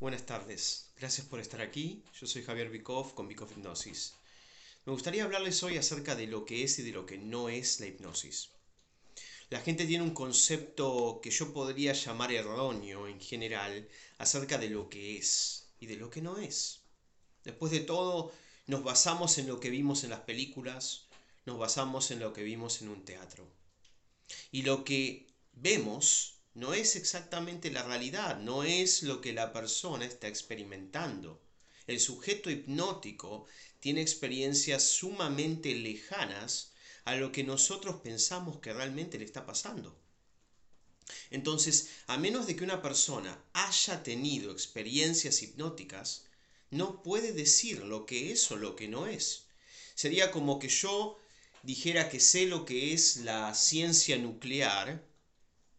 Buenas tardes, gracias por estar aquí. Yo soy Javier Bikov con Bikov Hipnosis. Me gustaría hablarles hoy acerca de lo que es y de lo que no es la hipnosis. La gente tiene un concepto que yo podría llamar erróneo en general acerca de lo que es y de lo que no es. Después de todo, nos basamos en lo que vimos en las películas, nos basamos en lo que vimos en un teatro. Y lo que vemos no es exactamente la realidad, no es lo que la persona está experimentando. El sujeto hipnótico tiene experiencias sumamente lejanas a lo que nosotros pensamos que realmente le está pasando. Entonces, a menos de que una persona haya tenido experiencias hipnóticas, no puede decir lo que es o lo que no es. Sería como que yo dijera que sé lo que es la ciencia nuclear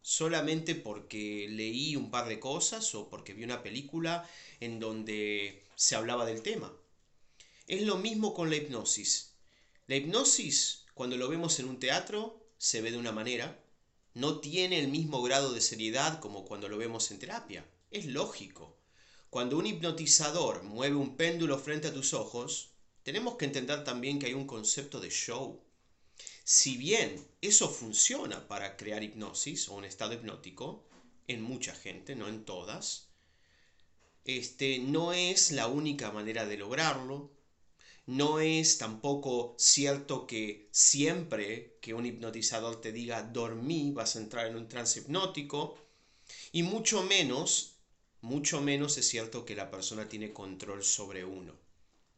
solamente porque leí un par de cosas o porque vi una película en donde se hablaba del tema. Es lo mismo con la hipnosis. La hipnosis, cuando lo vemos en un teatro, se ve de una manera, no tiene el mismo grado de seriedad como cuando lo vemos en terapia. Es lógico. Cuando un hipnotizador mueve un péndulo frente a tus ojos, tenemos que entender también que hay un concepto de show. Si bien eso funciona para crear hipnosis o un estado hipnótico, en mucha gente, no en todas, este no es la única manera de lograrlo. No es tampoco cierto que siempre que un hipnotizador te diga dormí vas a entrar en un trance hipnótico. Y mucho menos, mucho menos es cierto que la persona tiene control sobre uno.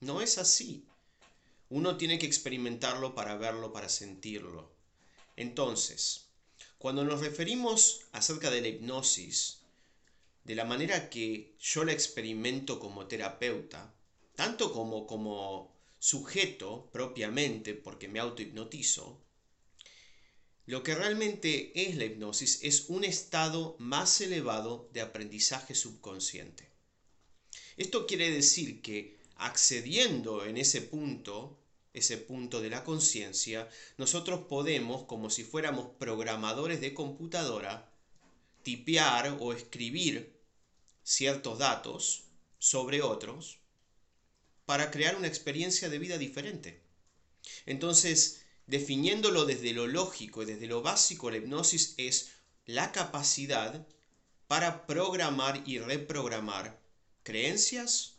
No es así. Uno tiene que experimentarlo para verlo, para sentirlo. Entonces, cuando nos referimos acerca de la hipnosis, de la manera que yo la experimento como terapeuta, tanto como como sujeto propiamente, porque me autohipnotizo, lo que realmente es la hipnosis es un estado más elevado de aprendizaje subconsciente. Esto quiere decir que accediendo en ese punto, ese punto de la conciencia, nosotros podemos, como si fuéramos programadores de computadora, tipear o escribir ciertos datos sobre otros para crear una experiencia de vida diferente. Entonces, definiéndolo desde lo lógico y desde lo básico, la hipnosis es la capacidad para programar y reprogramar creencias,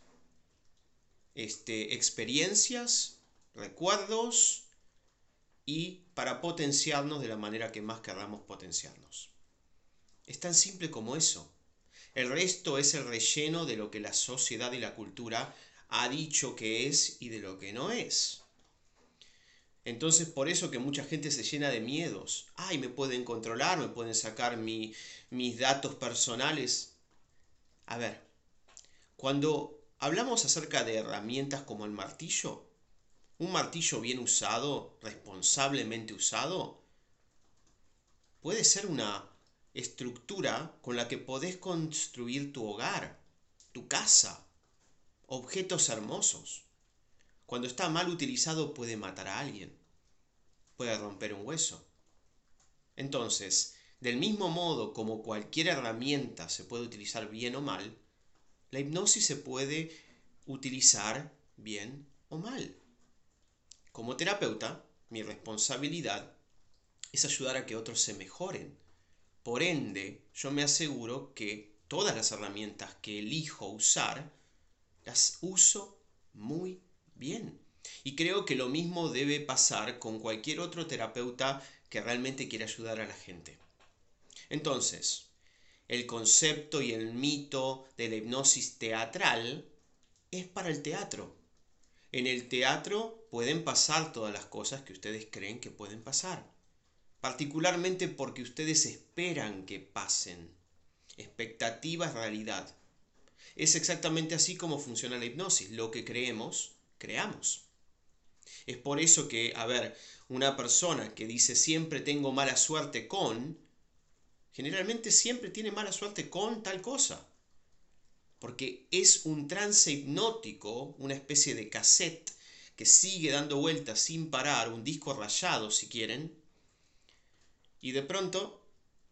este, experiencias, recuerdos y para potenciarnos de la manera que más queramos potenciarnos. Es tan simple como eso. El resto es el relleno de lo que la sociedad y la cultura ha dicho que es y de lo que no es. Entonces por eso que mucha gente se llena de miedos. Ay, me pueden controlar, me pueden sacar mis datos personales. A ver, cuando Hablamos acerca de herramientas como el martillo. Un martillo bien usado, responsablemente usado, puede ser una estructura con la que podés construir tu hogar, tu casa, objetos hermosos. Cuando está mal utilizado puede matar a alguien, puede romper un hueso. Entonces, del mismo modo como cualquier herramienta se puede utilizar bien o mal, la hipnosis se puede utilizar bien o mal. Como terapeuta, mi responsabilidad es ayudar a que otros se mejoren. Por ende, yo me aseguro que todas las herramientas que elijo usar, las uso muy bien. Y creo que lo mismo debe pasar con cualquier otro terapeuta que realmente quiera ayudar a la gente. Entonces, el concepto y el mito de la hipnosis teatral es para el teatro. En el teatro pueden pasar todas las cosas que ustedes creen que pueden pasar, particularmente porque ustedes esperan que pasen. Expectativa es realidad. Es exactamente así como funciona la hipnosis. Lo que creemos, creamos. Es por eso que, a ver, una persona que dice siempre tengo mala suerte con, generalmente siempre tiene mala suerte con tal cosa. Porque es un trance hipnótico, una especie de cassette que sigue dando vueltas sin parar, un disco rayado si quieren. Y de pronto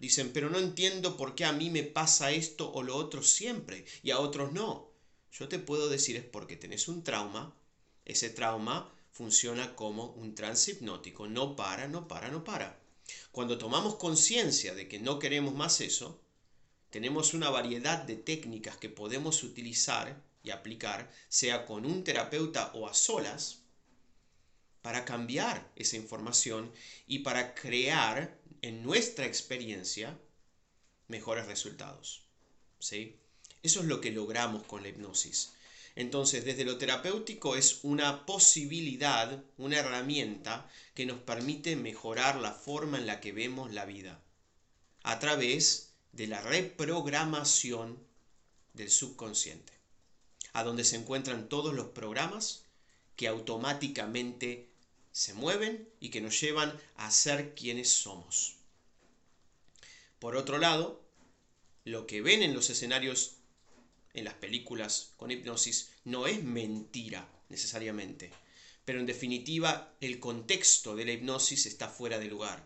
Dicen, pero no entiendo por qué a mí me pasa esto o lo otro siempre y a otros no. Yo te puedo decir es porque tenés un trauma, ese trauma funciona como un trance hipnótico, no para, no para, no para. Cuando tomamos conciencia de que no queremos más eso, tenemos una variedad de técnicas que podemos utilizar y aplicar, sea con un terapeuta o a solas, para cambiar esa información y para crear en nuestra experiencia mejores resultados. ¿Sí? Eso es lo que logramos con la hipnosis. Entonces, desde lo terapéutico es una posibilidad, una herramienta que nos permite mejorar la forma en la que vemos la vida a través de la reprogramación del subconsciente, a donde se encuentran todos los programas que automáticamente se mueven y que nos llevan a ser quienes somos. Por otro lado, lo que ven en los escenarios, en las películas con hipnosis, no es mentira necesariamente, pero en definitiva el contexto de la hipnosis está fuera de lugar,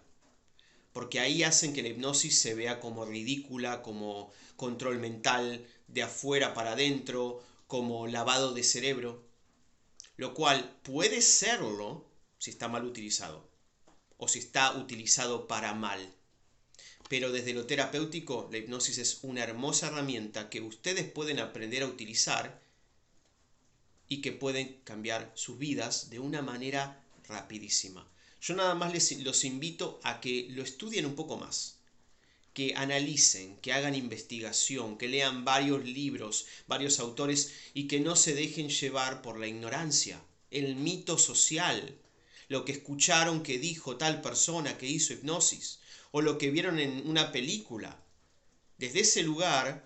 porque ahí hacen que la hipnosis se vea como ridícula, como control mental de afuera para adentro, como lavado de cerebro, lo cual puede serlo si está mal utilizado o si está utilizado para mal. Pero desde lo terapéutico, la hipnosis es una hermosa herramienta que ustedes pueden aprender a utilizar y que pueden cambiar sus vidas de una manera rapidísima. Yo nada más les, los invito a que lo estudien un poco más, que analicen, que hagan investigación, que lean varios libros, varios autores y que no se dejen llevar por la ignorancia, el mito social, lo que escucharon que dijo tal persona que hizo hipnosis o lo que vieron en una película. Desde ese lugar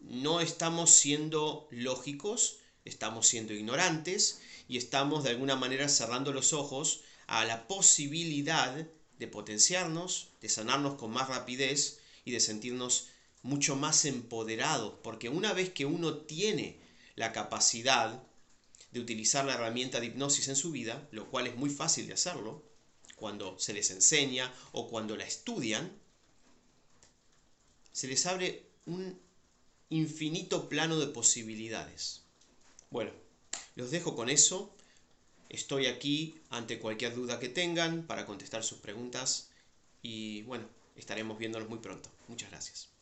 no estamos siendo lógicos, estamos siendo ignorantes y estamos de alguna manera cerrando los ojos a la posibilidad de potenciarnos, de sanarnos con más rapidez y de sentirnos mucho más empoderados, porque una vez que uno tiene la capacidad de utilizar la herramienta de hipnosis en su vida, lo cual es muy fácil de hacerlo, cuando se les enseña o cuando la estudian, se les abre un infinito plano de posibilidades. Bueno, los dejo con eso. Estoy aquí ante cualquier duda que tengan para contestar sus preguntas y bueno, estaremos viéndolos muy pronto. Muchas gracias.